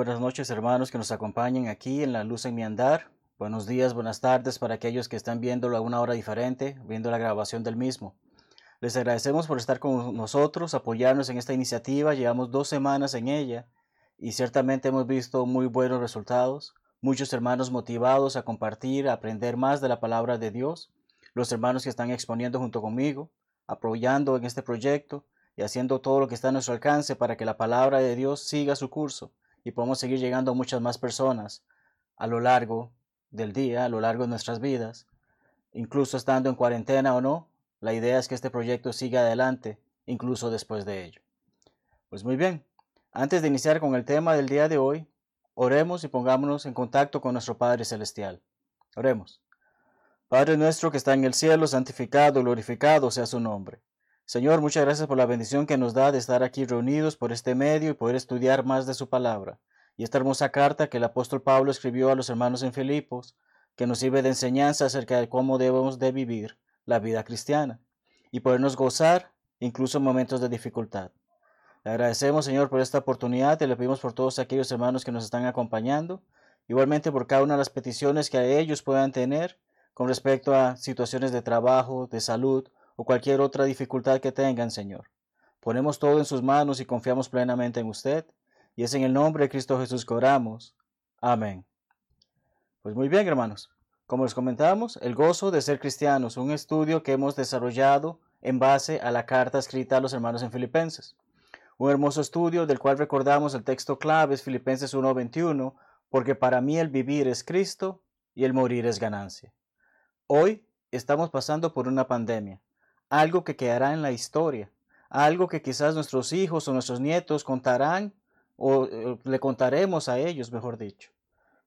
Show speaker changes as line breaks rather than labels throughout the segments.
buenas noches hermanos que nos acompañan aquí en La Luz en mi andar. Buenos días, buenas tardes para aquellos que están viéndolo a una hora diferente, viendo la grabación del mismo. Les agradecemos por estar con nosotros, apoyarnos en esta iniciativa. Llevamos dos semanas en ella y ciertamente hemos visto muy buenos resultados. Muchos hermanos motivados a compartir, a aprender más de la palabra de Dios. Los hermanos que están exponiendo junto conmigo, apoyando en este proyecto y haciendo todo lo que está a nuestro alcance para que la palabra de Dios siga su curso y podamos seguir llegando a muchas más personas a lo largo del día, a lo largo de nuestras vidas, incluso estando en cuarentena o no, la idea es que este proyecto siga adelante, incluso después de ello. Pues muy bien, antes de iniciar con el tema del día de hoy, oremos y pongámonos en contacto con nuestro Padre Celestial. Oremos. Padre nuestro que está en el cielo, santificado, glorificado sea su nombre. Señor, muchas gracias por la bendición que nos da de estar aquí reunidos por este medio y poder estudiar más de su palabra. Y esta hermosa carta que el apóstol Pablo escribió a los hermanos en Filipos, que nos sirve de enseñanza acerca de cómo debemos de vivir la vida cristiana y podernos gozar incluso en momentos de dificultad. Le agradecemos, Señor, por esta oportunidad y le pedimos por todos aquellos hermanos que nos están acompañando, igualmente por cada una de las peticiones que ellos puedan tener con respecto a situaciones de trabajo, de salud o cualquier otra dificultad que tengan, Señor. Ponemos todo en sus manos y confiamos plenamente en usted, y es en el nombre de Cristo Jesús que oramos. Amén. Pues muy bien, hermanos. Como les comentábamos, el gozo de ser cristianos, un estudio que hemos desarrollado en base a la carta escrita a los hermanos en Filipenses. Un hermoso estudio del cual recordamos el texto clave es Filipenses 1:21, porque para mí el vivir es Cristo y el morir es ganancia. Hoy estamos pasando por una pandemia algo que quedará en la historia, algo que quizás nuestros hijos o nuestros nietos contarán o eh, le contaremos a ellos, mejor dicho.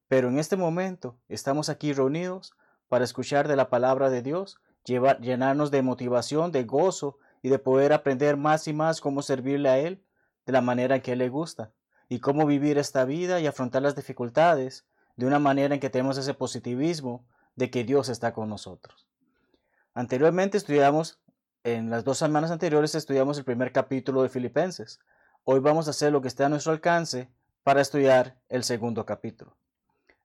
Pero en este momento estamos aquí reunidos para escuchar de la palabra de Dios, llenarnos de motivación, de gozo y de poder aprender más y más cómo servirle a Él de la manera en que le gusta y cómo vivir esta vida y afrontar las dificultades de una manera en que tenemos ese positivismo de que Dios está con nosotros. Anteriormente estudiamos en las dos semanas anteriores estudiamos el primer capítulo de Filipenses. Hoy vamos a hacer lo que esté a nuestro alcance para estudiar el segundo capítulo.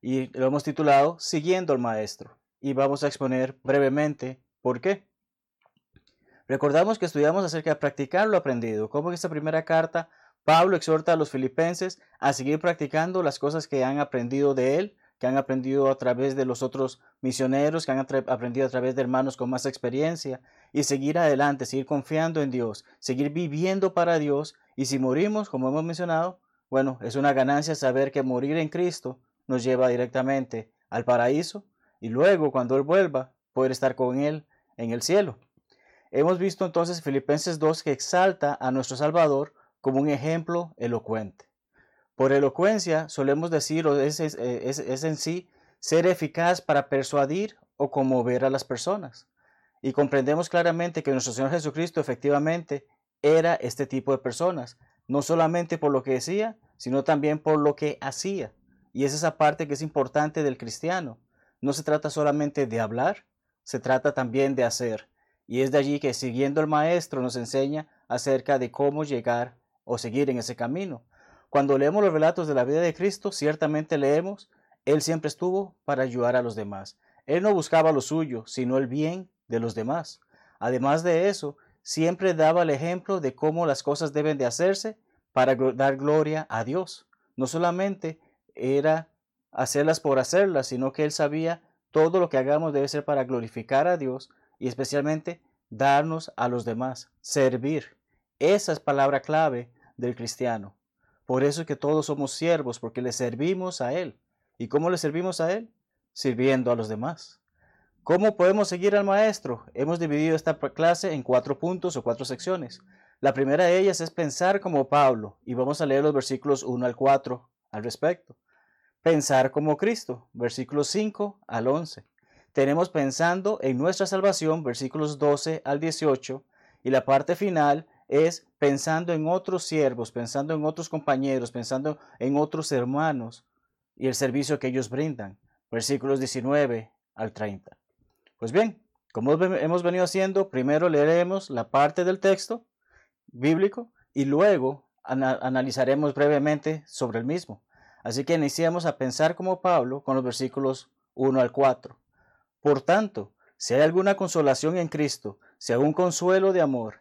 Y lo hemos titulado Siguiendo al Maestro. Y vamos a exponer brevemente por qué. Recordamos que estudiamos acerca de practicar lo aprendido, como en esta primera carta Pablo exhorta a los filipenses a seguir practicando las cosas que han aprendido de él que han aprendido a través de los otros misioneros, que han aprendido a través de hermanos con más experiencia, y seguir adelante, seguir confiando en Dios, seguir viviendo para Dios, y si morimos, como hemos mencionado, bueno, es una ganancia saber que morir en Cristo nos lleva directamente al paraíso, y luego, cuando Él vuelva, poder estar con Él en el cielo. Hemos visto entonces Filipenses 2 que exalta a nuestro Salvador como un ejemplo elocuente. Por elocuencia solemos decir, o es, es, en sí, ser eficaz para persuadir o conmover a las personas. Y comprendemos claramente que nuestro Señor Jesucristo efectivamente era este tipo de personas, no solamente por lo que decía, sino también por lo que hacía. Y es esa parte que es importante del cristiano. No se trata solamente de hablar, se trata también de hacer. Y es de allí que siguiendo el Maestro nos enseña acerca de cómo llegar o seguir en ese camino. Cuando leemos los relatos de la vida de Cristo, ciertamente leemos, Él siempre estuvo para ayudar a los demás. Él no buscaba lo suyo, sino el bien de los demás. Además de eso, siempre daba el ejemplo de cómo las cosas deben de hacerse para dar gloria a Dios. No solamente era hacerlas por hacerlas, sino que Él sabía todo lo que hagamos debe ser para glorificar a Dios y especialmente darnos a los demás, servir. Esa es palabra clave del cristiano. Por eso es que todos somos siervos, porque le servimos a Él. ¿Y cómo le servimos a Él? Sirviendo a los demás. ¿Cómo podemos seguir al Maestro? Hemos dividido esta clase en cuatro puntos o cuatro secciones. La primera de ellas es pensar como Pablo, y vamos a leer los versículos 1 al 4 al respecto. Pensar como Cristo, versículos 5 al 11. Tenemos pensando en nuestra salvación, versículos 12 al 18, y la parte final es pensando en otros siervos, pensando en otros compañeros, pensando en otros hermanos y el servicio que ellos brindan. Versículos 19 al 30. Pues bien, como hemos venido haciendo, primero leeremos la parte del texto bíblico y luego analizaremos brevemente sobre el mismo. Así que iniciamos a pensar como Pablo con los versículos 1 al 4. Por tanto, si hay alguna consolación en Cristo, si algún consuelo de amor,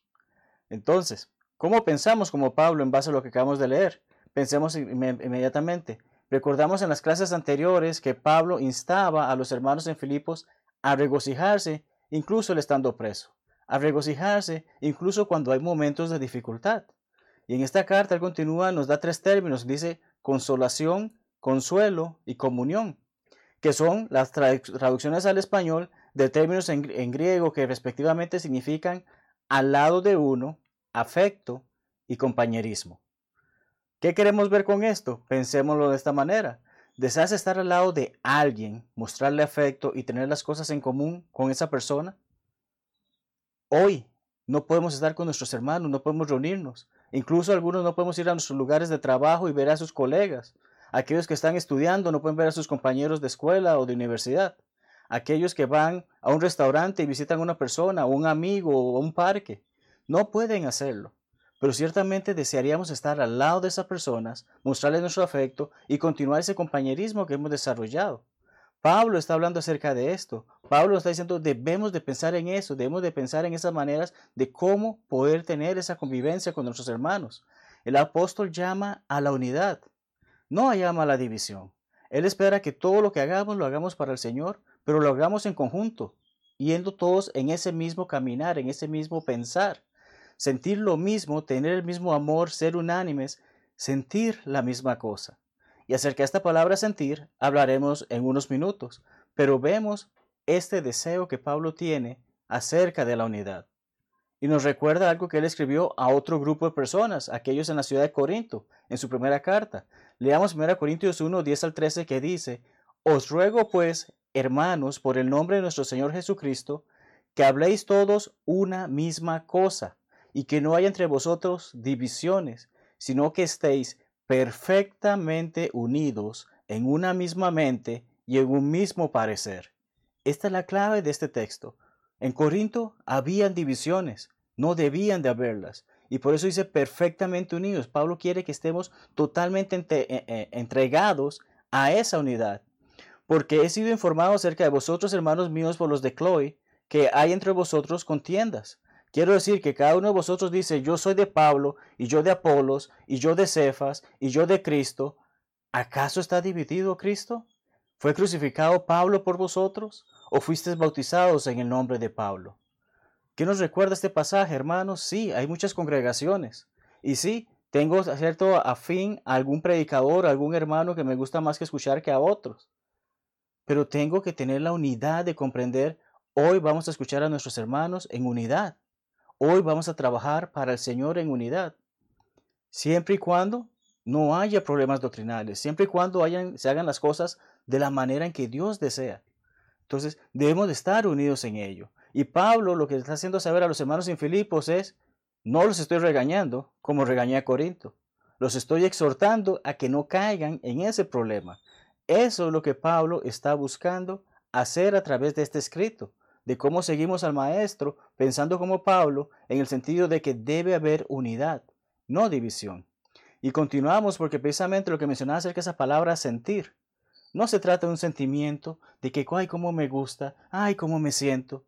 Entonces, ¿cómo pensamos como Pablo en base a lo que acabamos de leer? Pensemos inmediatamente. Recordamos en las clases anteriores que Pablo instaba a los hermanos en Filipos a regocijarse incluso el estando preso, a regocijarse incluso cuando hay momentos de dificultad. Y en esta carta él continúa, nos da tres términos, dice consolación, consuelo y comunión, que son las traducciones al español de términos en, griego que respectivamente significan al lado de uno, afecto y compañerismo. ¿Qué queremos ver con esto? Pensémoslo de esta manera. ¿Deseas estar al lado de alguien, mostrarle afecto y tener las cosas en común con esa persona? Hoy no podemos estar con nuestros hermanos, no podemos reunirnos. Incluso algunos no podemos ir a nuestros lugares de trabajo y ver a sus colegas. Aquellos que están estudiando no pueden ver a sus compañeros de escuela o de universidad. Aquellos que van a un restaurante y visitan a una persona, un amigo o un parque. No pueden hacerlo. Pero ciertamente desearíamos estar al lado de esas personas, mostrarles nuestro afecto y continuar ese compañerismo que hemos desarrollado. Pablo está hablando acerca de esto. Pablo está diciendo, debemos de pensar en eso, debemos de pensar en esas maneras de cómo poder tener esa convivencia con nuestros hermanos. El apóstol llama a la unidad, no llama a la división. Él espera que todo lo que hagamos lo hagamos para el Señor, pero lo hagamos en conjunto, yendo todos en ese mismo caminar, en ese mismo pensar. Sentir lo mismo, tener el mismo amor, ser unánimes, sentir la misma cosa. Y acerca de esta palabra sentir hablaremos en unos minutos, pero vemos este deseo que Pablo tiene acerca de la unidad. Y nos recuerda algo que él escribió a otro grupo de personas, aquellos en la ciudad de Corinto, en su primera carta. Leamos 1 Corintios 1, 10 al 13 que dice, Os ruego pues, hermanos, por el nombre de nuestro Señor Jesucristo, que habléis todos una misma cosa, y que no haya entre vosotros divisiones, sino que estéis perfectamente unidos en una misma mente y en un mismo parecer. Esta es la clave de este texto. En Corinto habían divisiones, no debían de haberlas. Y por eso dice perfectamente unidos. Pablo quiere que estemos totalmente eh, eh, entregados a esa unidad. Porque he sido informado acerca de vosotros, hermanos míos, por los de Chloe, que hay entre vosotros contiendas. Quiero decir que cada uno de vosotros dice, yo soy de Pablo, y yo de Apolos, y yo de Cefas, y yo de Cristo. ¿Acaso está dividido Cristo? ¿Fue crucificado Pablo por vosotros? ¿O fuisteis bautizados en el nombre de Pablo? ¿Qué nos recuerda este pasaje, hermanos? Sí, hay muchas congregaciones. Y sí, tengo cierto afín a algún predicador, a algún hermano que me gusta más que escuchar que a otros. Pero tengo que tener la unidad de comprender, hoy vamos a escuchar a nuestros hermanos en unidad. Hoy vamos a trabajar para el Señor en unidad, siempre y cuando no haya problemas doctrinales, siempre y cuando se hagan las cosas de la manera en que Dios desea. Entonces, debemos de estar unidos en ello. Y Pablo lo que está haciendo saber a los hermanos en Filipos es, no los estoy regañando como regañé a Corinto, los estoy exhortando a que no caigan en ese problema. Eso es lo que Pablo está buscando hacer a través de este escrito de cómo seguimos al Maestro, pensando como Pablo, en el sentido de que debe haber unidad, no división. Y continuamos porque precisamente lo que mencionaba acerca de esa palabra sentir. No se trata de un sentimiento de que, ay, cómo me gusta, ay, cómo me siento.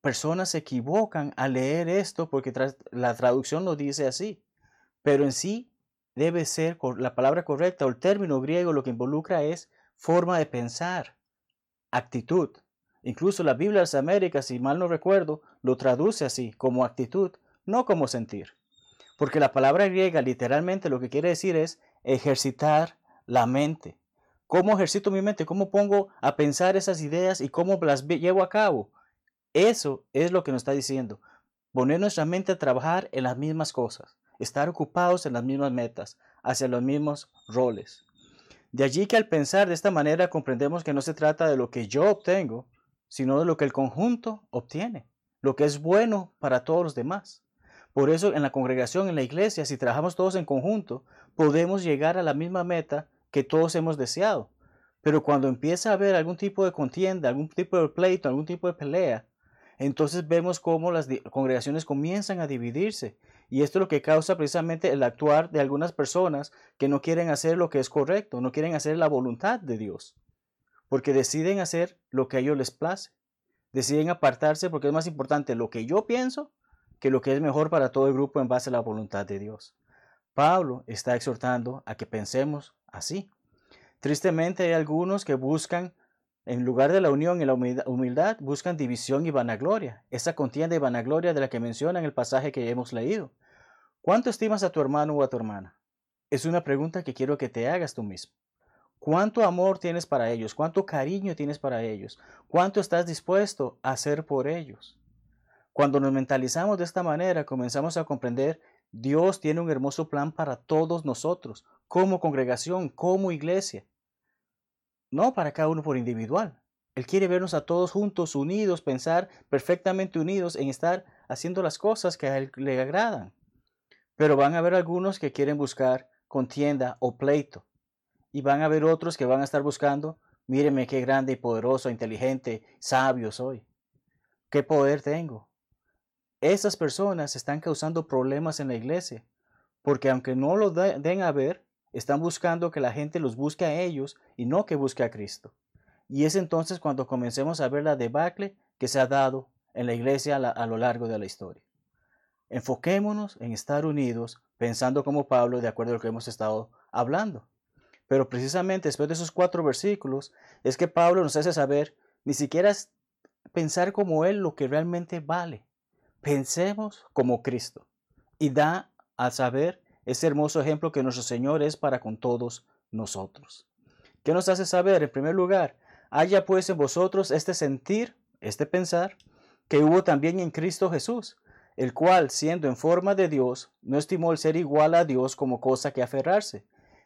Personas se equivocan al leer esto porque la traducción lo dice así. Pero en sí debe ser la palabra correcta o el término griego lo que involucra es forma de pensar, actitud. Incluso la Biblia de las Américas, si mal no recuerdo, lo traduce así, como actitud, no como sentir. Porque la palabra griega literalmente lo que quiere decir es ejercitar la mente. ¿Cómo ejercito mi mente? ¿Cómo pongo a pensar esas ideas y cómo las llevo a cabo? Eso es lo que nos está diciendo. Poner nuestra mente a trabajar en las mismas cosas, estar ocupados en las mismas metas, hacia los mismos roles. De allí que al pensar de esta manera comprendemos que no se trata de lo que yo obtengo, sino de lo que el conjunto obtiene, lo que es bueno para todos los demás. Por eso en la congregación, en la iglesia, si trabajamos todos en conjunto, podemos llegar a la misma meta que todos hemos deseado. Pero cuando empieza a haber algún tipo de contienda, algún tipo de pleito, algún tipo de pelea, entonces vemos cómo las congregaciones comienzan a dividirse. Y esto es lo que causa precisamente el actuar de algunas personas que no quieren hacer lo que es correcto, no quieren hacer la voluntad de Dios, porque deciden hacer lo que a ellos les place. Deciden apartarse porque es más importante lo que yo pienso que lo que es mejor para todo el grupo en base a la voluntad de Dios. Pablo está exhortando a que pensemos así. Tristemente hay algunos que buscan, en lugar de la unión y la humildad, buscan división y vanagloria, esa contienda y vanagloria de la que menciona en el pasaje que hemos leído. ¿Cuánto estimas a tu hermano o a tu hermana? Es una pregunta que quiero que te hagas tú mismo. ¿Cuánto amor tienes para ellos? ¿Cuánto cariño tienes para ellos? ¿Cuánto estás dispuesto a hacer por ellos? Cuando nos mentalizamos de esta manera, comenzamos a comprender Dios tiene un hermoso plan para todos nosotros, como congregación, como iglesia. No para cada uno por individual. Él quiere vernos a todos juntos, unidos, pensar perfectamente unidos en estar haciendo las cosas que a Él le agradan. Pero van a haber algunos que quieren buscar contienda o pleito. Y van a haber otros que van a estar buscando, míreme qué grande y poderoso, inteligente, sabio soy. ¿Qué poder tengo? Esas personas están causando problemas en la iglesia, porque aunque no lo den a ver, están buscando que la gente los busque a ellos y no que busque a Cristo. Y es entonces cuando comencemos a ver la debacle que se ha dado en la iglesia a, lo largo de la historia. Enfoquémonos en estar unidos, pensando como Pablo, de acuerdo a lo que hemos estado hablando. Pero precisamente después de esos cuatro versículos es que Pablo nos hace saber ni siquiera pensar como Él lo que realmente vale. Pensemos como Cristo y da a saber ese hermoso ejemplo que nuestro Señor es para con todos nosotros. ¿Qué nos hace saber? En primer lugar, haya pues en vosotros este sentir, este pensar, que hubo también en Cristo Jesús, el cual, siendo en forma de Dios, no estimó el ser igual a Dios como cosa que aferrarse,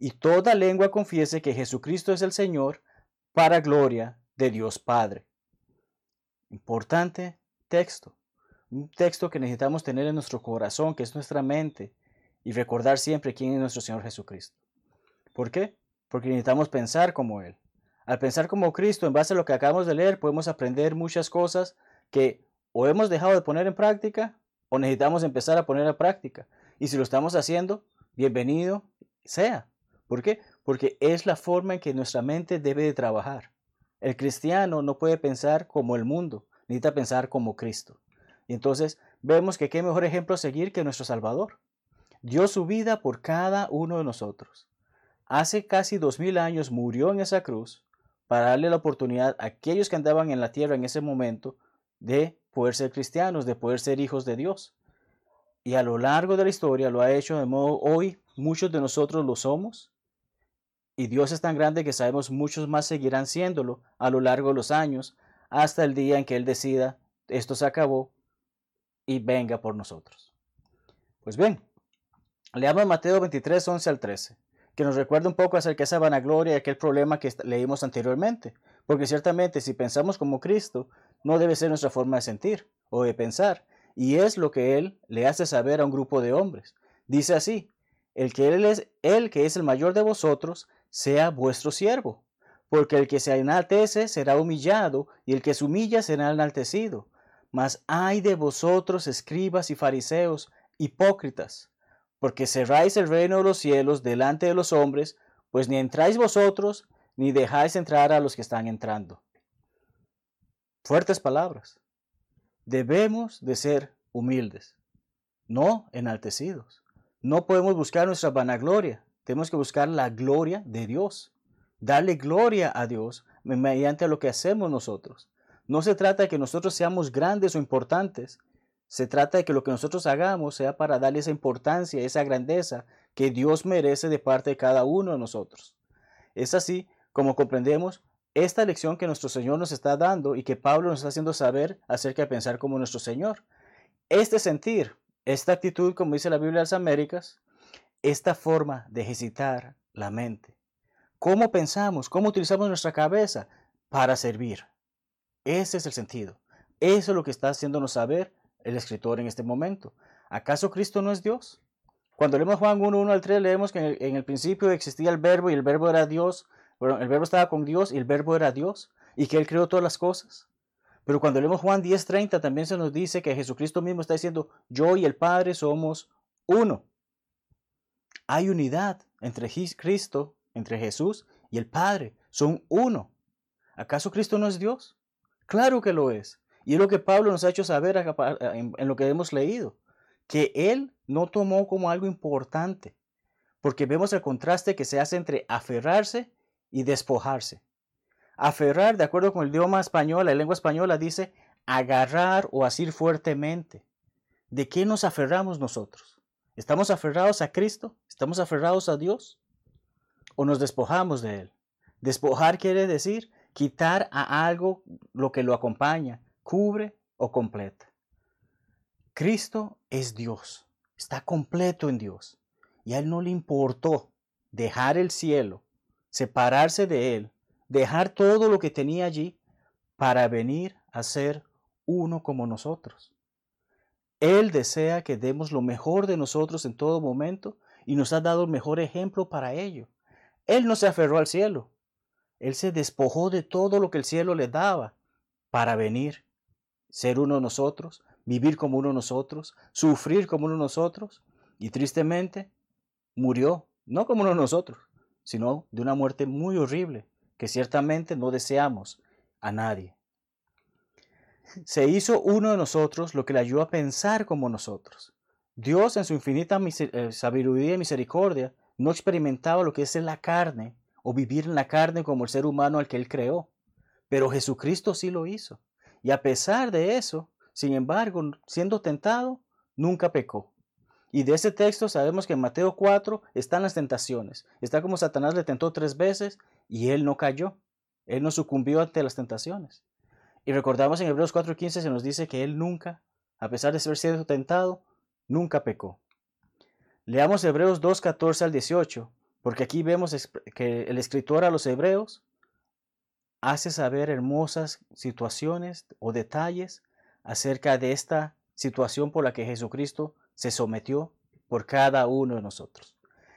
y toda lengua confiese que Jesucristo es el Señor, para gloria de Dios Padre. Importante texto un texto que necesitamos tener en nuestro corazón, que es nuestra mente, y recordar siempre quién es nuestro Señor Jesucristo. ¿Por qué? Porque necesitamos pensar como Él. Al pensar como Cristo, en base a lo que acabamos de leer, podemos aprender muchas cosas que o hemos dejado de poner en práctica o necesitamos empezar a poner en práctica. Y si lo estamos haciendo, bienvenido sea. ¿Por qué? Porque es la forma en que nuestra mente debe de trabajar. El cristiano no puede pensar como el mundo, necesita pensar como Cristo. Y entonces vemos que qué mejor ejemplo seguir que nuestro Salvador. Dio su vida por cada uno de nosotros. Hace casi dos mil años murió en esa cruz para darle la oportunidad a aquellos que andaban en la tierra en ese momento de poder ser cristianos, de poder ser hijos de Dios. Y a lo largo de la historia lo ha hecho de modo hoy muchos de nosotros lo somos. Y Dios es tan grande que sabemos muchos más seguirán siéndolo a lo largo de los años hasta el día en que Él decida esto se acabó y venga por nosotros. Pues bien, leamos Mateo 23, 11 al 13, que nos recuerda un poco acerca de esa vanagloria y aquel problema que leímos anteriormente, porque ciertamente si pensamos como Cristo, no debe ser nuestra forma de sentir o de pensar, y es lo que Él le hace saber a un grupo de hombres. Dice así, el que Él es, el que es el mayor de vosotros, sea vuestro siervo, porque el que se enaltece será humillado, y el que se humilla será enaltecido. Mas ay de vosotros, escribas y fariseos, hipócritas, porque cerráis el reino de los cielos delante de los hombres, pues ni entráis vosotros, ni dejáis entrar a los que están entrando. Fuertes palabras. Debemos de ser humildes, no enaltecidos. No podemos buscar nuestra vanagloria, tenemos que buscar la gloria de Dios. Darle gloria a Dios mediante lo que hacemos nosotros. No se trata de que nosotros seamos grandes o importantes. Se trata de que lo que nosotros hagamos sea para darle esa importancia, esa grandeza que Dios merece de parte de cada uno de nosotros. Es así como comprendemos esta lección que nuestro Señor nos está dando y que Pablo nos está haciendo saber acerca de pensar como nuestro Señor. Este sentir, esta actitud, como dice la Biblia de las Américas, esta forma de ejercitar la mente. ¿Cómo pensamos? ¿Cómo utilizamos nuestra cabeza para servir? Ese es el sentido. Eso es lo que está haciéndonos saber el escritor en este momento. ¿Acaso Cristo no es Dios? Cuando leemos Juan 1, 1 al 3, leemos que en el, principio existía el verbo y el verbo era Dios. Bueno, el verbo estaba con Dios y el verbo era Dios y que Él creó todas las cosas. Pero cuando leemos Juan 10:30 también se nos dice que Jesucristo mismo está diciendo, yo y el Padre somos uno. Hay unidad entre Cristo, entre Jesús y el Padre. Son uno. ¿Acaso Cristo no es Dios? Claro que lo es. Y es lo que Pablo nos ha hecho saber en lo que hemos leído, que Él no tomó como algo importante, porque vemos el contraste que se hace entre aferrarse y despojarse. Aferrar, de acuerdo con el idioma español, la lengua española dice agarrar o asir fuertemente. ¿De qué nos aferramos nosotros? ¿Estamos aferrados a Cristo? ¿Estamos aferrados a Dios? ¿O nos despojamos de Él? Despojar quiere decir quitar a algo lo que lo acompaña, cubre o completa. Cristo es Dios, está completo en Dios. Y a Él no le importó dejar el cielo, separarse de Él, dejar todo lo que tenía allí para venir a ser uno como nosotros. Él desea que demos lo mejor de nosotros en todo momento y nos ha dado el mejor ejemplo para ello. Él no se aferró al cielo. Él se despojó de todo lo que el cielo le daba para venir, ser uno de nosotros, vivir como uno de nosotros, sufrir como uno de nosotros y tristemente murió, no como uno de nosotros, sino de una muerte muy horrible que ciertamente no deseamos a nadie se hizo uno de nosotros lo que le ayudó a pensar como nosotros. Dios en su infinita eh, sabiduría y misericordia no experimentaba lo que es en la carne o vivir en la carne como el ser humano al que él creó. Pero Jesucristo sí lo hizo. Y a pesar de eso, sin embargo, siendo tentado, nunca pecó. Y de ese texto sabemos que en Mateo 4 están las tentaciones. Está como Satanás le tentó tres veces y él no cayó. Él no sucumbió ante las tentaciones. Y recordamos en Hebreos 4:15 se nos dice que él nunca, a pesar de ser sido tentado, nunca pecó. Leamos Hebreos 2:14 al 18, porque aquí vemos que el escritor a los hebreos hace saber hermosas situaciones o detalles acerca de esta situación por la que Jesucristo se sometió por cada uno de nosotros.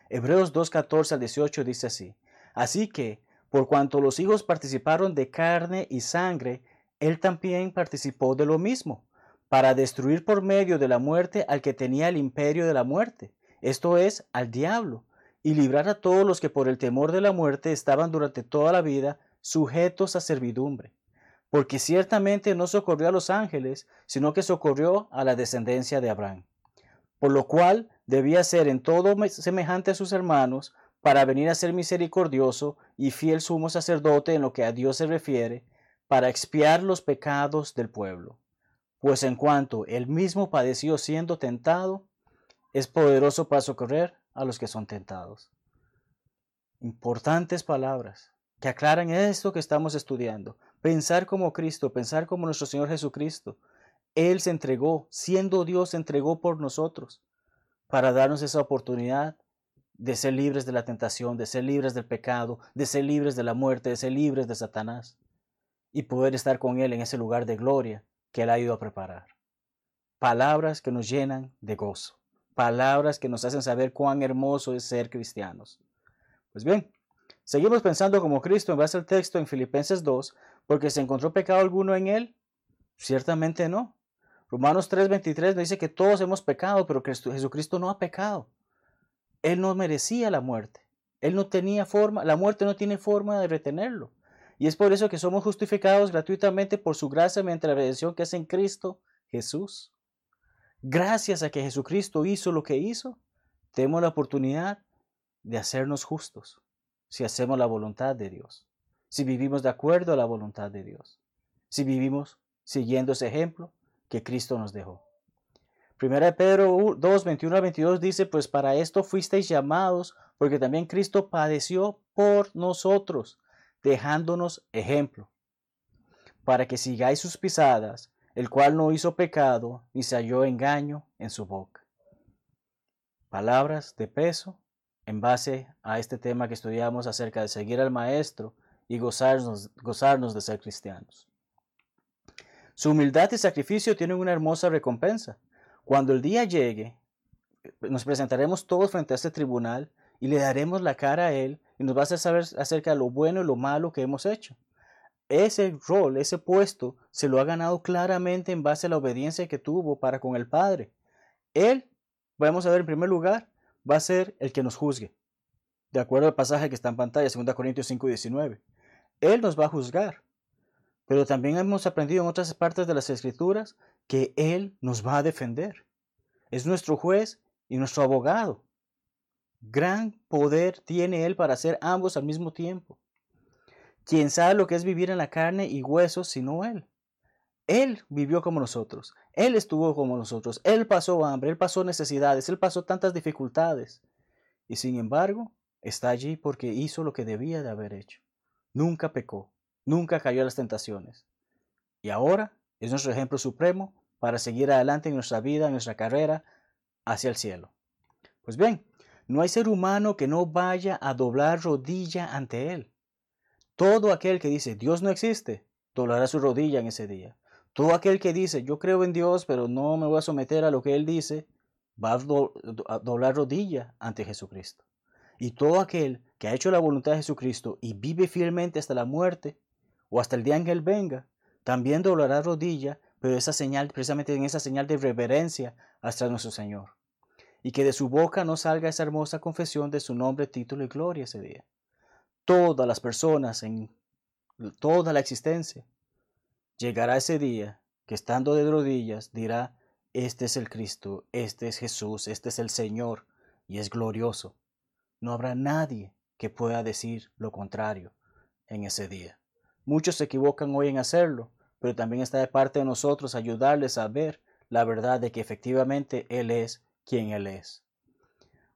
Hebreos 2:14 al 18 dice así, así que, por cuanto los hijos participaron de carne y sangre, él también participó de lo mismo, para destruir por medio de la muerte al que tenía el imperio de la muerte, esto es, al diablo, y librar a todos los que por el temor de la muerte estaban durante toda la vida sujetos a servidumbre. Porque ciertamente no socorrió a los ángeles, sino que socorrió a la descendencia de Abraham. Por lo cual debía ser en todo semejante a sus hermanos, para venir a ser misericordioso y fiel sumo sacerdote en lo que a Dios se refiere, para expiar los pecados del pueblo, pues en cuanto él mismo padeció siendo tentado, es poderoso para socorrer a los que son tentados. Importantes palabras que aclaran esto que estamos estudiando. Pensar como Cristo, pensar como nuestro Señor Jesucristo. Él se entregó, siendo Dios, se entregó por nosotros para darnos esa oportunidad de ser libres de la tentación, de ser libres del pecado, de ser libres de la muerte, de ser libres de Satanás y poder estar con Él en ese lugar de gloria que Él ha ido a preparar. Palabras que nos llenan de gozo, palabras que nos hacen saber cuán hermoso es ser cristianos. Pues bien, seguimos pensando como Cristo en base al texto en Filipenses 2, porque se encontró pecado alguno en Él. Ciertamente no. Romanos 3:23 nos dice que todos hemos pecado, pero Jesucristo no ha pecado. Él no merecía la muerte. Él no tenía forma, la muerte no tiene forma de retenerlo. Y es por eso que somos justificados gratuitamente por su gracia mediante la redención que es en Cristo Jesús. Gracias a que Jesucristo hizo lo que hizo, tenemos la oportunidad de hacernos justos si hacemos la voluntad de Dios. si vivimos de acuerdo a la voluntad de Dios, si vivimos siguiendo ese ejemplo que Cristo nos dejó. Primera de Pedro 2, 21 a 22 dice, pues para esto fuisteis llamados, porque también Cristo padeció por nosotros, dejándonos ejemplo, para que sigáis sus pisadas, el cual no hizo pecado, ni se halló engaño en su boca. Palabras de peso en base a este tema que estudiamos acerca de seguir al Maestro y gozarnos, gozarnos de ser cristianos. Su humildad y sacrificio tienen una hermosa recompensa. Cuando el día llegue, nos presentaremos todos frente a este tribunal y le daremos la cara a Él y nos va a hacer saber acerca de lo bueno y lo malo que hemos hecho. Ese rol, ese puesto, se lo ha ganado claramente en base a la obediencia que tuvo para con el Padre. Él, vamos a ver en primer lugar, va a ser el que nos juzgue. De acuerdo al pasaje que está en pantalla, 2 Corintios 5 y 19. Él nos va a juzgar. Pero también hemos aprendido en otras partes de las Escrituras que Él nos va a defender. Es nuestro juez y nuestro abogado. Gran poder tiene Él para hacer ambos al mismo tiempo. ¿Quién sabe lo que es vivir en la carne y huesos sino Él? Él vivió como nosotros, Él estuvo como nosotros, Él pasó hambre, Él pasó necesidades, Él pasó tantas dificultades. Y sin embargo, está allí porque hizo lo que debía de haber hecho. Nunca pecó, nunca cayó a las tentaciones. Y ahora es nuestro ejemplo supremo para seguir adelante en nuestra vida, en nuestra carrera, hacia el cielo. Pues bien, no hay ser humano que no vaya a doblar rodilla ante Él. Todo aquel que dice Dios no existe, doblará su rodilla en ese día. Todo aquel que dice, yo creo en Dios, pero no me voy a someter a lo que Él dice, va a, doblar rodilla ante Jesucristo. Y todo aquel que ha hecho la voluntad de Jesucristo y vive fielmente hasta la muerte o hasta el día en que Él venga, también doblará rodilla, pero esa señal, precisamente en esa señal de reverencia hasta nuestro Señor. Y que de su boca no salga esa hermosa confesión de su nombre, título y gloria ese día. Todas las personas en toda la existencia Llegará ese día que estando de rodillas dirá, este es el Cristo, este es Jesús, este es el Señor, y es glorioso. No habrá nadie que pueda decir lo contrario en ese día. Muchos se equivocan hoy en hacerlo, pero también está de parte de nosotros ayudarles a ver la verdad de que efectivamente Él es quien Él es.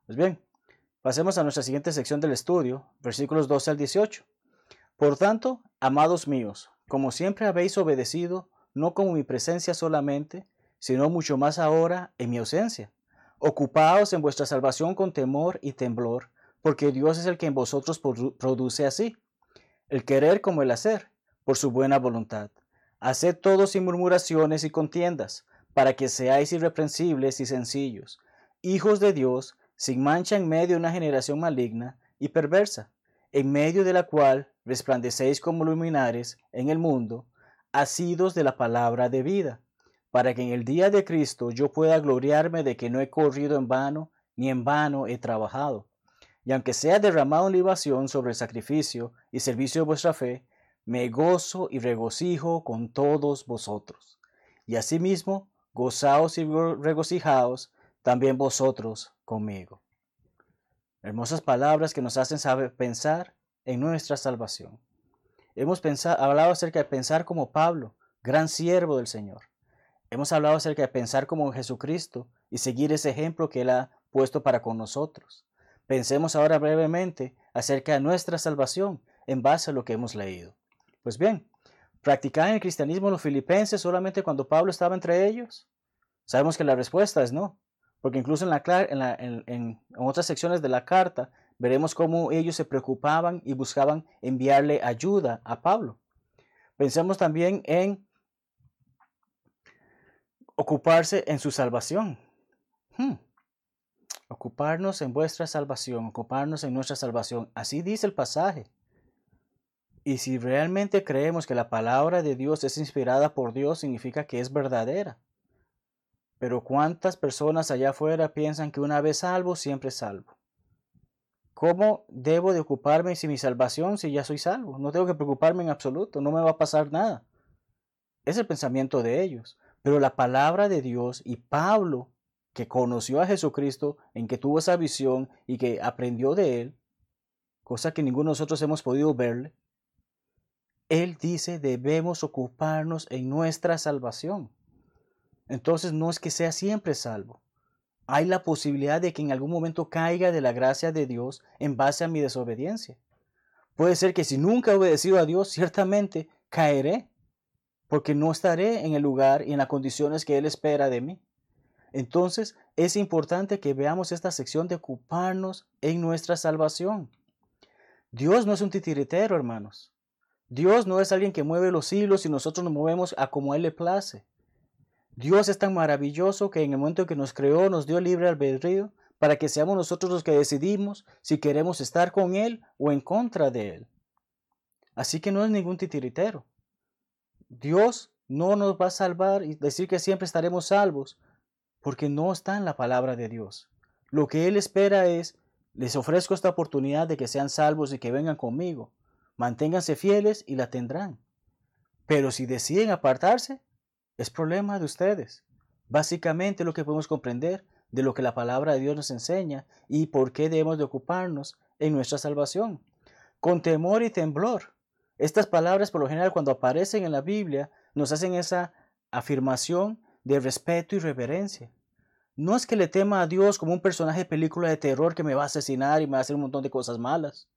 Pues bien, pasemos a nuestra siguiente sección del estudio, versículos 12 al 18. Por tanto, amados míos, como siempre habéis obedecido, no con mi presencia solamente, sino mucho más ahora en mi ausencia. Ocupaos en vuestra salvación con temor y temblor, porque Dios es el que en vosotros produce así, el querer como el hacer, por su buena voluntad. Haced todo sin murmuraciones y contiendas, para que seáis irreprensibles y sencillos, hijos de Dios, sin mancha en medio de una generación maligna y perversa, en medio de la cual resplandecéis como luminares en el mundo, asidos de la palabra de vida, para que en el día de Cristo yo pueda gloriarme de que no he corrido en vano, ni en vano he trabajado. Y aunque sea derramado en libación sobre el sacrificio y servicio de vuestra fe, me gozo y regocijo con todos vosotros. Y asimismo, gozaos y regocijaos también vosotros conmigo. Hermosas palabras que nos hacen saber pensar en nuestra salvación. Hemos hablado acerca de pensar como Pablo, gran siervo del Señor. Hemos hablado acerca de pensar como Jesucristo y seguir ese ejemplo que Él ha puesto para con nosotros. Pensemos ahora brevemente acerca de nuestra salvación en base a lo que hemos leído. Pues bien, ¿practicaban el cristianismo los filipenses solamente cuando Pablo estaba entre ellos? Sabemos que la respuesta es no, porque incluso en, otras secciones de la carta Veremos cómo ellos se preocupaban y buscaban enviarle ayuda a Pablo. Pensemos también en ocuparse en su salvación. Hmm. Ocuparnos en vuestra salvación, ocuparnos en nuestra salvación. Así dice el pasaje. Y si realmente creemos que la palabra de Dios es inspirada por Dios, significa que es verdadera. Pero ¿cuántas personas allá afuera piensan que una vez salvo, siempre salvo? ¿Cómo debo de ocuparme si mi salvación si ya soy salvo? No tengo que preocuparme en absoluto, no me va a pasar nada. Es el pensamiento de ellos. Pero la palabra de Dios y Pablo, que conoció a Jesucristo, en que tuvo esa visión y que aprendió de él, cosa que ninguno de nosotros hemos podido verle, Él dice debemos ocuparnos en nuestra salvación. Entonces no es que sea siempre salvo. Hay la posibilidad de que en algún momento caiga de la gracia de Dios en base a mi desobediencia. Puede ser que si nunca he obedecido a Dios, ciertamente caeré, porque no estaré en el lugar y en las condiciones que Él espera de mí. Entonces es importante que veamos esta sección de ocuparnos en nuestra salvación. Dios no es un titiritero, hermanos. Dios no es alguien que mueve los hilos y nosotros nos movemos a como Él le place. Dios es tan maravilloso que en el momento en que nos creó nos dio libre albedrío para que seamos nosotros los que decidimos si queremos estar con Él o en contra de Él. Así que no es ningún titiritero. Dios no nos va a salvar y decir que siempre estaremos salvos, porque no está en la palabra de Dios. Lo que Él espera es, les ofrezco esta oportunidad de que sean salvos y que vengan conmigo. Manténganse fieles y la tendrán. Pero si deciden apartarse, es problema de ustedes. Básicamente lo que podemos comprender de lo que la palabra de Dios nos enseña y por qué debemos de ocuparnos en nuestra salvación. Con temor y temblor. Estas palabras por lo general cuando aparecen en la Biblia nos hacen esa afirmación de respeto y reverencia. No es que le tema a Dios como un personaje de película de terror que me va a asesinar y me va a hacer un montón de cosas malas.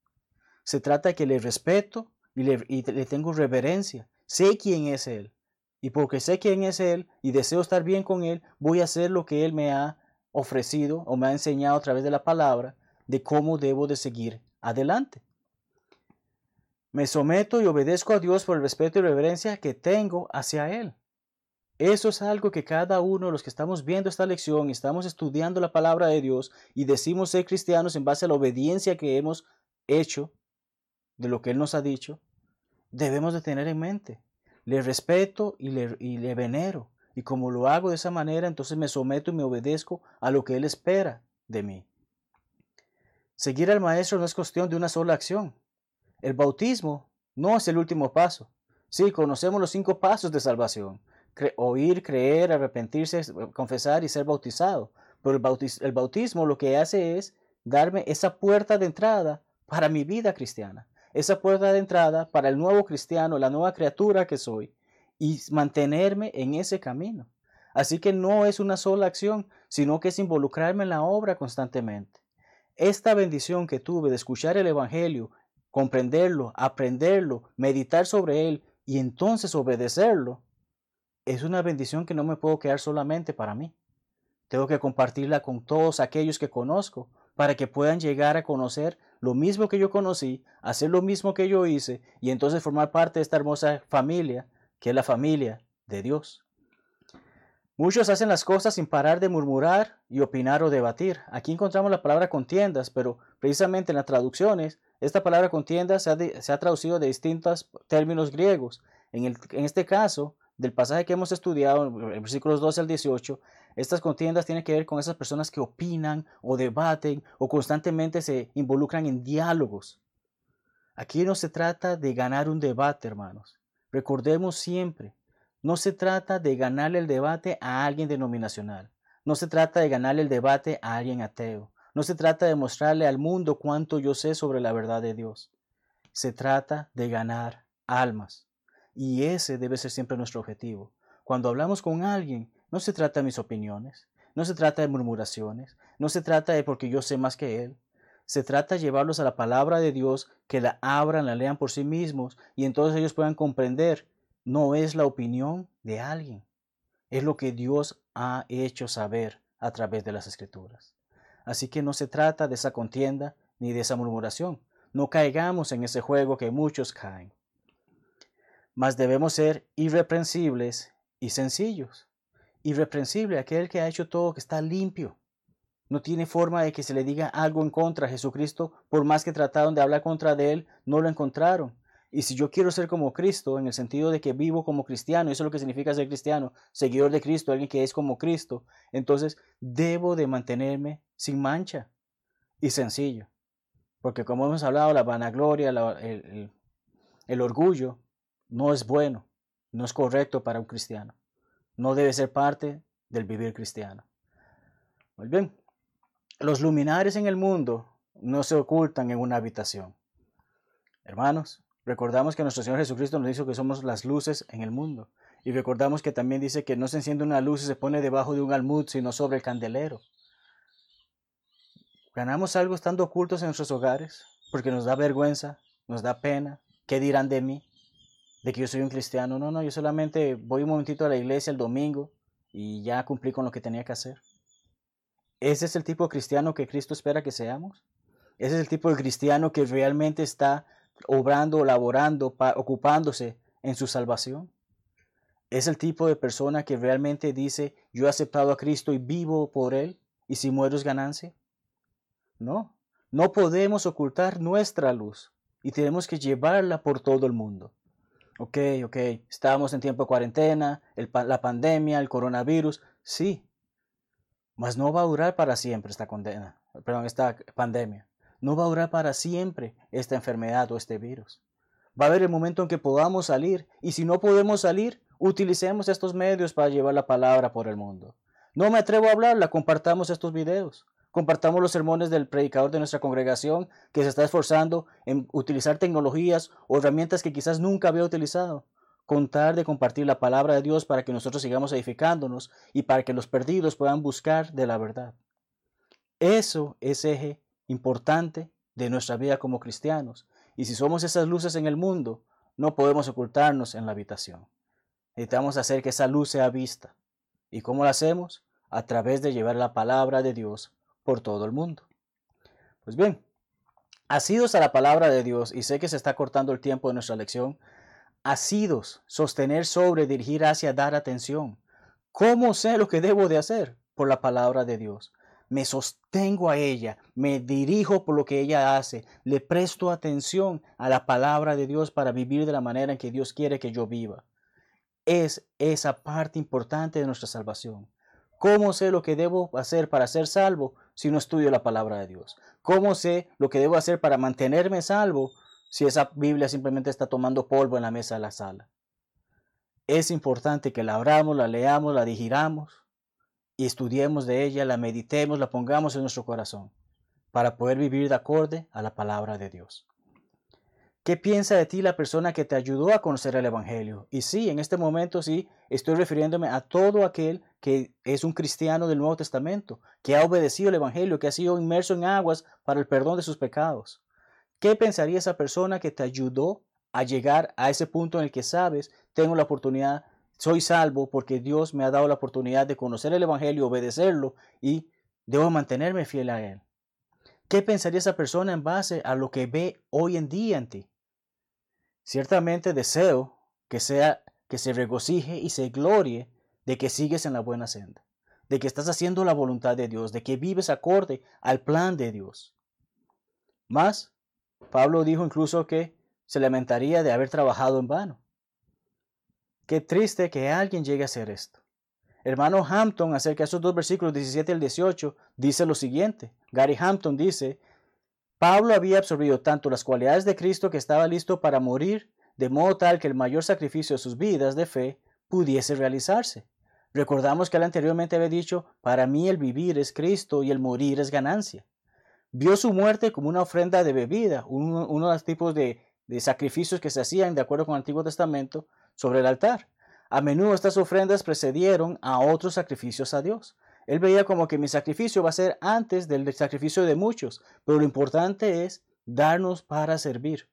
Se trata de que le respeto y le, tengo reverencia. Sé quién es Él. Y porque sé quién es Él y deseo estar bien con Él, voy a hacer lo que Él me ha ofrecido o me ha enseñado a través de la palabra de cómo debo de seguir adelante. Me someto y obedezco a Dios por el respeto y reverencia que tengo hacia Él. Eso es algo que cada uno de los que estamos viendo esta lección estamos estudiando la palabra de Dios y decimos ser cristianos en base a la obediencia que hemos hecho de lo que Él nos ha dicho, debemos de tener en mente. Le respeto y le, y le venero. Y como lo hago de esa manera, entonces me someto y me obedezco a lo que Él espera de mí. Seguir al Maestro no es cuestión de una sola acción. El bautismo no es el último paso. Sí, conocemos los cinco pasos de salvación. oír, creer, arrepentirse, confesar y ser bautizado. Pero el, el bautismo lo que hace es darme esa puerta de entrada para mi vida cristiana. Esa puerta de entrada para el nuevo cristiano, la nueva criatura que soy. Y mantenerme en ese camino. Así que no es una sola acción, sino que es involucrarme en la obra constantemente. Esta bendición que tuve de escuchar el Evangelio comprenderlo, aprenderlo, meditar sobre él y entonces obedecerlo, es una bendición que no me puedo quedar solamente para mí. Tengo que compartirla con todos aquellos que conozco para que puedan llegar a conocer lo mismo que yo conocí, hacer lo mismo que yo hice y entonces formar parte de esta hermosa familia que es la familia de Dios. Muchos hacen las cosas sin parar de murmurar y opinar o debatir. Aquí encontramos la palabra contiendas, pero precisamente en las traducciones, esta palabra contiendas se ha, traducido de distintos términos griegos. En, en, este caso, del pasaje que hemos estudiado, en versículos 12 al 18, estas contiendas tienen que ver con esas personas que opinan o debaten o constantemente se involucran en diálogos. Aquí no se trata de ganar un debate, hermanos. Recordemos siempre no se trata de ganarle el debate a alguien denominacional. No se trata de ganarle el debate a alguien ateo. No se trata de mostrarle al mundo cuánto yo sé sobre la verdad de Dios. Se trata de ganar almas. Y ese debe ser siempre nuestro objetivo. Cuando hablamos con alguien, no se trata de mis opiniones, no se trata de murmuraciones, no se trata de porque yo sé más que él. Se trata de llevarlos a la palabra de Dios, que la abran, la lean por sí mismos y entonces ellos puedan comprender no es la opinión de alguien, es lo que Dios ha hecho saber a través de las escrituras. Así que no se trata de esa contienda ni de esa murmuración. No caigamos en ese juego que muchos caen. Mas debemos ser irreprensibles y sencillos. Irreprensible aquel que ha hecho todo que está limpio. No tiene forma de que se le diga algo en contra Jesucristo, por más que trataron de hablar contra de él, no lo encontraron. Y si yo quiero ser como Cristo, en el sentido de que vivo como cristiano, eso es lo que significa ser cristiano, seguidor de Cristo, alguien que es como Cristo, entonces debo de mantenerme sin mancha y sencillo. Porque como hemos hablado, la vanagloria, el orgullo, no es bueno, no es correcto para un cristiano. No debe ser parte del vivir cristiano. Muy bien, los luminares en el mundo no se ocultan en una habitación. Hermanos, Recordamos que nuestro Señor Jesucristo nos dijo que somos las luces en el mundo. Y recordamos que también dice que no se enciende una luz y se pone debajo de un almud, sino sobre el candelero. ¿Ganamos algo estando ocultos en nuestros hogares? Porque nos da vergüenza, nos da pena. ¿Qué dirán de mí? De que yo soy un cristiano. No, no, yo solamente voy un momentito a la iglesia el domingo y ya cumplí con lo que tenía que hacer. ¿Ese es el tipo de cristiano que Cristo espera que seamos? ¿Ese es el tipo de cristiano que realmente está obrando, laborando, ocupándose en su salvación? ¿Es el tipo de persona que realmente dice, yo he aceptado a Cristo y vivo por Él, y si muero es ganancia? No, no podemos ocultar nuestra luz y tenemos que llevarla por todo el mundo. Ok, ok, estamos en tiempo de cuarentena, la pandemia, el coronavirus, sí, mas no va a durar para siempre esta condena, perdón, esta pandemia. No va a durar para siempre esta enfermedad o este virus. Va a haber el momento en que podamos salir y si no podemos salir, utilicemos estos medios para llevar la palabra por el mundo. No me atrevo a hablarla, compartamos estos videos. Compartamos los sermones del predicador de nuestra congregación que se está esforzando en utilizar tecnologías o herramientas que quizás nunca había utilizado. Contar de compartir la palabra de Dios para que nosotros sigamos edificándonos y para que los perdidos puedan buscar de la verdad. Eso es eje importante de nuestra vida como cristianos. Y si somos esas luces en el mundo, no podemos ocultarnos en la habitación. Necesitamos hacer que esa luz sea vista. ¿Y cómo lo hacemos? A través de llevar la palabra de Dios por todo el mundo. Pues bien, asidos a la palabra de Dios, y sé que se está cortando el tiempo de nuestra lección, asidos, sostener sobre, dirigir hacia, dar atención. ¿Cómo sé lo que debo de hacer? Por la palabra de Dios. Me sostengo a ella, me dirijo por lo que ella hace, le presto atención a la palabra de Dios para vivir de la manera en que Dios quiere que yo viva. Es esa parte importante de nuestra salvación. ¿Cómo sé lo que debo hacer para ser salvo si no estudio la palabra de Dios? ¿Cómo sé lo que debo hacer para mantenerme salvo si esa Biblia simplemente está tomando polvo en la mesa de la sala? Es importante que la abramos, la leamos, la digiramos y estudiemos de ella, la meditemos, la pongamos en nuestro corazón para poder vivir de acorde a la palabra de Dios. ¿Qué piensa de ti la persona que te ayudó a conocer el Evangelio? Y sí, en este momento sí, estoy refiriéndome a todo aquel que es un cristiano del Nuevo Testamento, que ha obedecido el Evangelio, que ha sido inmerso en aguas para el perdón de sus pecados. ¿Qué pensaría esa persona que te ayudó a llegar a ese punto en el que sabes, tengo la oportunidad, soy salvo porque Dios me ha dado la oportunidad de conocer el Evangelio, obedecerlo y debo mantenerme fiel a Él? ¿Qué pensaría esa persona en base a lo que ve hoy en día en ti? Ciertamente deseo que sea que se regocije y se glorie de que sigues en la buena senda, de que estás haciendo la voluntad de Dios, de que vives acorde al plan de Dios. Más, Pablo dijo incluso que se lamentaría de haber trabajado en vano. Qué triste que alguien llegue a hacer esto. Hermano Hampton, acerca de esos dos versículos 17 al 18, dice lo siguiente. Gary Hampton dice, Pablo había absorbido tanto las cualidades de Cristo que estaba listo para morir, de modo tal que el mayor sacrificio de sus vidas de fe pudiese realizarse. Recordamos que él anteriormente había dicho, para mí el vivir es Cristo y el morir es ganancia. Vio su muerte como una ofrenda de bebida, uno, de los tipos de, de sacrificios que se hacían de acuerdo con el Antiguo Testamento sobre el altar. A menudo estas ofrendas precedieron a otros sacrificios a Dios. Él veía como que mi sacrificio va a ser antes del sacrificio de muchos, pero lo importante es darnos para servir.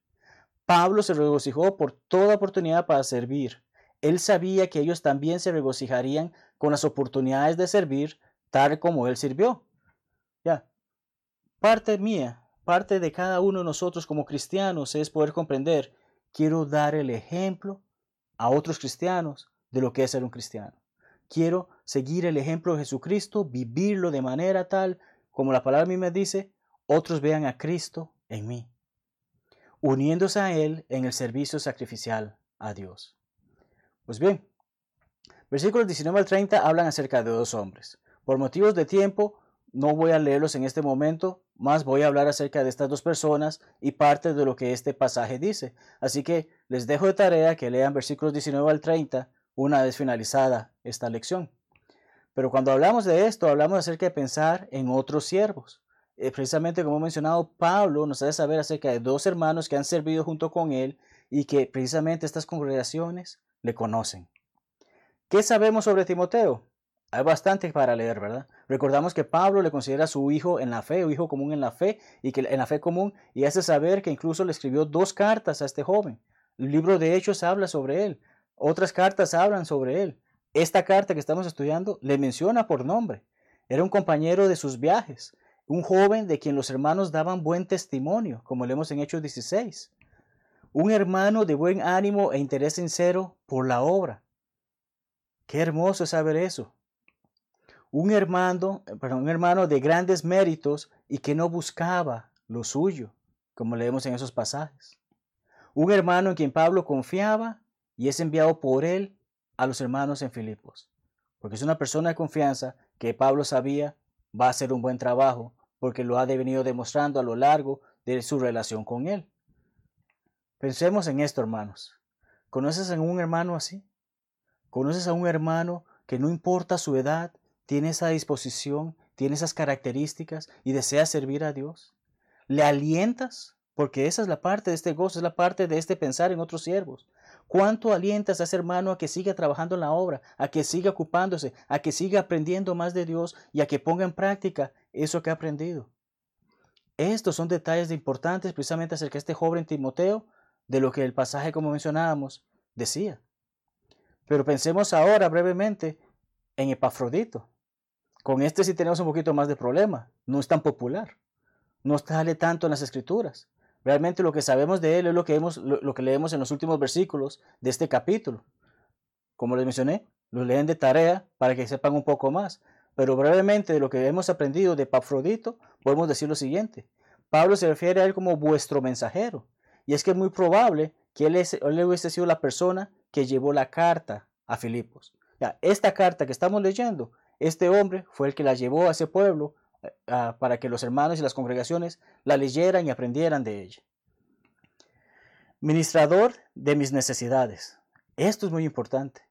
Pablo se regocijó por toda oportunidad para servir. Él sabía que ellos también se regocijarían con las oportunidades de servir tal como él sirvió. Ya. Parte mía, parte de cada uno de nosotros como cristianos es poder comprender, quiero dar el ejemplo a otros cristianos de lo que es ser un cristiano. Quiero seguir el ejemplo de Jesucristo, vivirlo de manera tal, como la palabra misma dice, otros vean a Cristo en mí, uniéndose a Él en el servicio sacrificial a Dios. Pues bien, versículos 19 al 30 hablan acerca de dos hombres. Por motivos de tiempo, no voy a leerlos en este momento, más voy a hablar acerca de estas dos personas y parte de lo que este pasaje dice. Así que les dejo de tarea que lean versículos 19 al 30 una vez finalizada esta lección. Pero cuando hablamos de esto, hablamos acerca de pensar en otros siervos. Eh, precisamente como he mencionado, Pablo nos hace saber acerca de dos hermanos que han servido junto con él, y que precisamente estas congregaciones le conocen. ¿Qué sabemos sobre Timoteo? Hay bastante para leer, ¿verdad? Recordamos que Pablo le considera su hijo en la fe, o hijo común en la fe, y que en la fe común, y hace saber que incluso le escribió dos cartas a este joven. El libro de Hechos habla sobre él, otras cartas hablan sobre él. Esta carta que estamos estudiando le menciona por nombre. Era un compañero de sus viajes, un joven de quien los hermanos daban buen testimonio, como leemos en Hechos 16. Un hermano de buen ánimo e interés sincero por la obra. Qué hermoso es saber eso un hermano, perdón, un hermano de grandes méritos y que no buscaba lo suyo, como leemos en esos pasajes. Un hermano en quien Pablo confiaba y es enviado por él a los hermanos en Filipos, porque es una persona de confianza que Pablo sabía va a hacer un buen trabajo, porque lo ha venido demostrando a lo largo de su relación con él. Pensemos en esto, hermanos. ¿Conoces a un hermano así? ¿Conoces a un hermano que no importa su edad, tiene esa disposición, tiene esas características y desea servir a Dios? ¿Le alientas? Porque esa es la parte de este gozo, es la parte de este pensar en otros siervos. ¿Cuánto alientas a ese hermano a que siga trabajando en la obra, a que siga ocupándose, a que siga aprendiendo más de Dios y a que ponga en práctica eso que ha aprendido? Estos son detalles importantes precisamente acerca de este joven Timoteo, de lo que el pasaje, como mencionábamos, decía. Pero pensemos ahora brevemente en Epafrodito. Con este sí tenemos un poquito más de problema. No es tan popular. No sale tanto en las escrituras. Realmente lo que sabemos de él es lo que, leemos en los últimos versículos de este capítulo. Como les mencioné, lo leen de tarea para que sepan un poco más. Pero brevemente de lo que hemos aprendido de Epafrodito, podemos decir lo siguiente. Pablo se refiere a él como vuestro mensajero. Y es que es muy probable que él, él hubiese sido la persona que llevó la carta a Filipos. Ya, esta carta que estamos leyendo este hombre fue el que la llevó a ese pueblo eh, para que los hermanos y las congregaciones la leyeran y aprendieran de ella. Ministrador de mis necesidades. Esto es muy importante.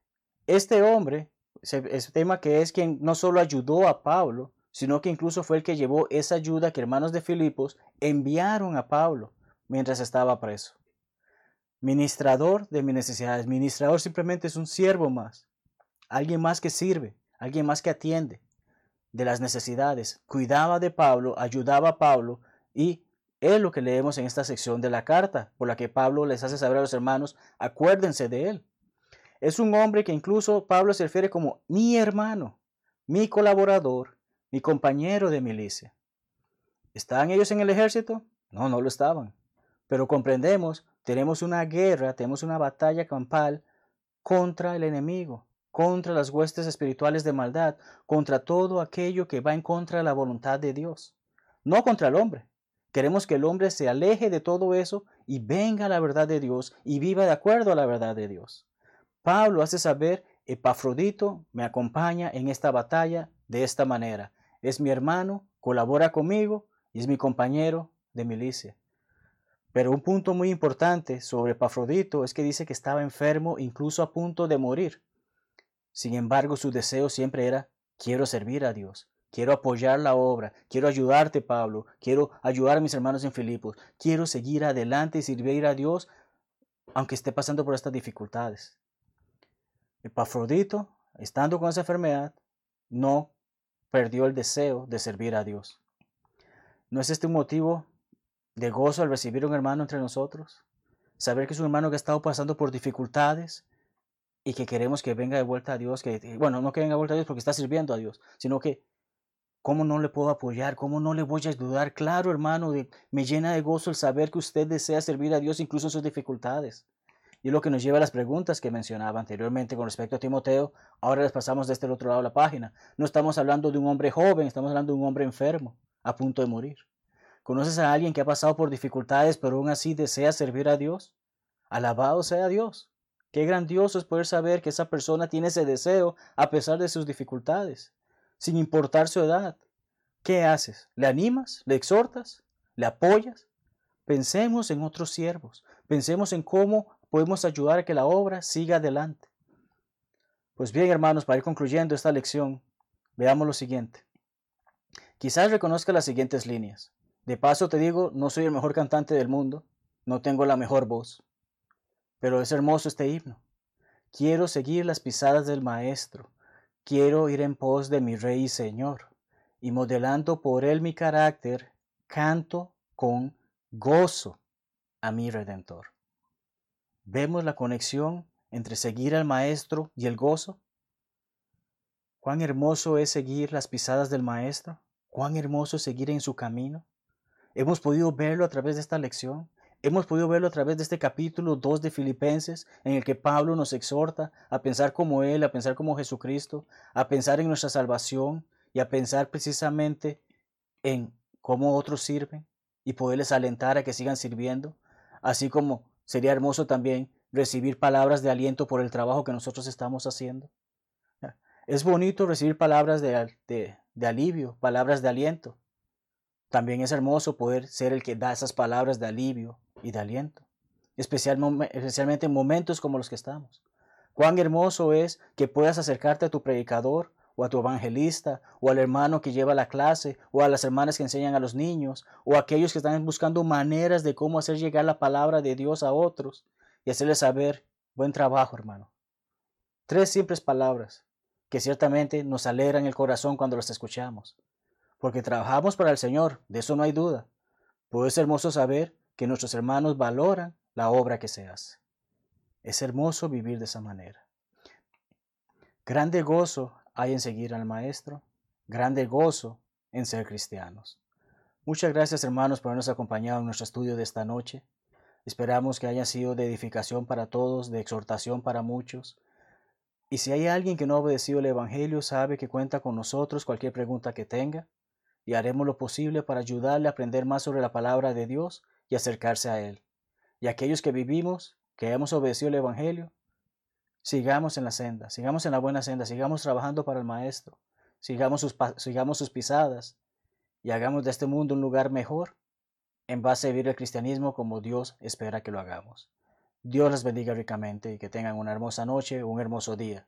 Este hombre, ese tema que es quien no solo ayudó a Pablo, sino que incluso fue el que llevó esa ayuda que hermanos de Filipos enviaron a Pablo mientras estaba preso. Ministrador de mis necesidades. Ministrador simplemente es un siervo más, alguien más que sirve, alguien más que atiende de las necesidades, cuidaba de Pablo, ayudaba a Pablo y es lo que leemos en esta sección de la carta, por la que Pablo les hace saber a los hermanos, acuérdense de él. Es un hombre que incluso Pablo se refiere como mi hermano, mi colaborador, mi compañero de milicia. ¿Estaban ellos en el ejército? No, no lo estaban. Pero comprendemos, tenemos una guerra, tenemos una batalla campal contra el enemigo contra las huestes espirituales de maldad, contra todo aquello que va en contra de la voluntad de Dios, no contra el hombre. Queremos que el hombre se aleje de todo eso y venga a la verdad de Dios y viva de acuerdo a la verdad de Dios. Pablo hace saber, Epafrodito me acompaña en esta batalla de esta manera. Es mi hermano, colabora conmigo y es mi compañero de milicia. Pero un punto muy importante sobre Epafrodito es que dice que estaba enfermo, incluso a punto de morir. Sin embargo, su deseo siempre era, quiero servir a Dios, quiero apoyar la obra, quiero ayudarte, Pablo, quiero ayudar a mis hermanos en Filipos, quiero seguir adelante y servir a Dios, aunque esté pasando por estas dificultades. Epafrodito, estando con esa enfermedad, no perdió el deseo de servir a Dios. ¿No es este un motivo de gozo al recibir a un hermano entre nosotros? Saber que es un hermano que ha estado pasando por dificultades, y que queremos que venga de vuelta a Dios, que, bueno, no que venga de vuelta a Dios porque está sirviendo a Dios, sino que, ¿cómo no le puedo apoyar? ¿Cómo no le voy a ayudar? Claro, hermano, me llena de gozo el saber que usted desea servir a Dios incluso en sus dificultades. Y es lo que nos lleva a las preguntas que mencionaba anteriormente con respecto a Timoteo. Ahora les pasamos de este otro lado de la página. No estamos hablando de un hombre joven, estamos hablando de un hombre enfermo, a punto de morir. ¿Conoces a alguien que ha pasado por dificultades, pero aún así desea servir a Dios? Alabado sea Dios. Qué grandioso es poder saber que esa persona tiene ese deseo a pesar de sus dificultades, sin importar su edad. ¿Qué haces? ¿Le animas? ¿Le exhortas? ¿Le apoyas? Pensemos en otros siervos. Pensemos en cómo podemos ayudar a que la obra siga adelante. Pues bien, hermanos, para ir concluyendo esta lección, veamos lo siguiente. Quizás reconozca las siguientes líneas. De paso te digo, no soy el mejor cantante del mundo, no tengo la mejor voz, Pero es hermoso este himno. Quiero seguir las pisadas del Maestro. Quiero ir en pos de mi Rey y Señor. Y modelando por él mi carácter, canto con gozo a mi Redentor. ¿Vemos la conexión entre seguir al Maestro y el gozo? Cuán hermoso es seguir las pisadas del Maestro. Cuán hermoso es seguir en su camino. Hemos podido verlo a través de esta lección. Hemos podido verlo a través de este capítulo 2 de Filipenses, en el que Pablo nos exhorta a pensar como Él, a pensar como Jesucristo, a pensar en nuestra salvación y a pensar precisamente en cómo otros sirven y poderles alentar a que sigan sirviendo, así como sería hermoso también recibir palabras de aliento por el trabajo que nosotros estamos haciendo. Es bonito recibir palabras de, de, alivio, palabras de aliento. También es hermoso poder ser el que da esas palabras de alivio y de aliento, especialmente en momentos como los que estamos. Cuán hermoso es que puedas acercarte a tu predicador o a tu evangelista, o al hermano que lleva la clase, o a las hermanas que enseñan a los niños, o a aquellos que están buscando maneras de cómo hacer llegar la palabra de Dios a otros y hacerles saber, buen trabajo, hermano. Tres simples palabras que ciertamente nos alegran el corazón cuando las escuchamos, porque trabajamos para el Señor, de eso no hay duda. Pero es hermoso saber que nuestros hermanos valoran la obra que se hace. Es hermoso vivir de esa manera. Grande gozo hay en seguir al Maestro, grande gozo en ser cristianos. Muchas gracias hermanos por habernos acompañado en nuestro estudio de esta noche. Esperamos que haya sido de edificación para todos, de exhortación para muchos. Y si hay alguien que no ha obedecido el Evangelio, sabe que cuenta con nosotros cualquier pregunta que tenga y haremos lo posible para ayudarle a aprender más sobre la palabra de Dios y acercarse a Él. Y aquellos que vivimos, que hemos obedecido el Evangelio, sigamos en la senda, sigamos en la buena senda, sigamos trabajando para el Maestro, sigamos sus, sigamos sus pisadas y hagamos de este mundo un lugar mejor en base a vivir el cristianismo como Dios espera que lo hagamos. Dios les bendiga ricamente y que tengan una hermosa noche, un hermoso día.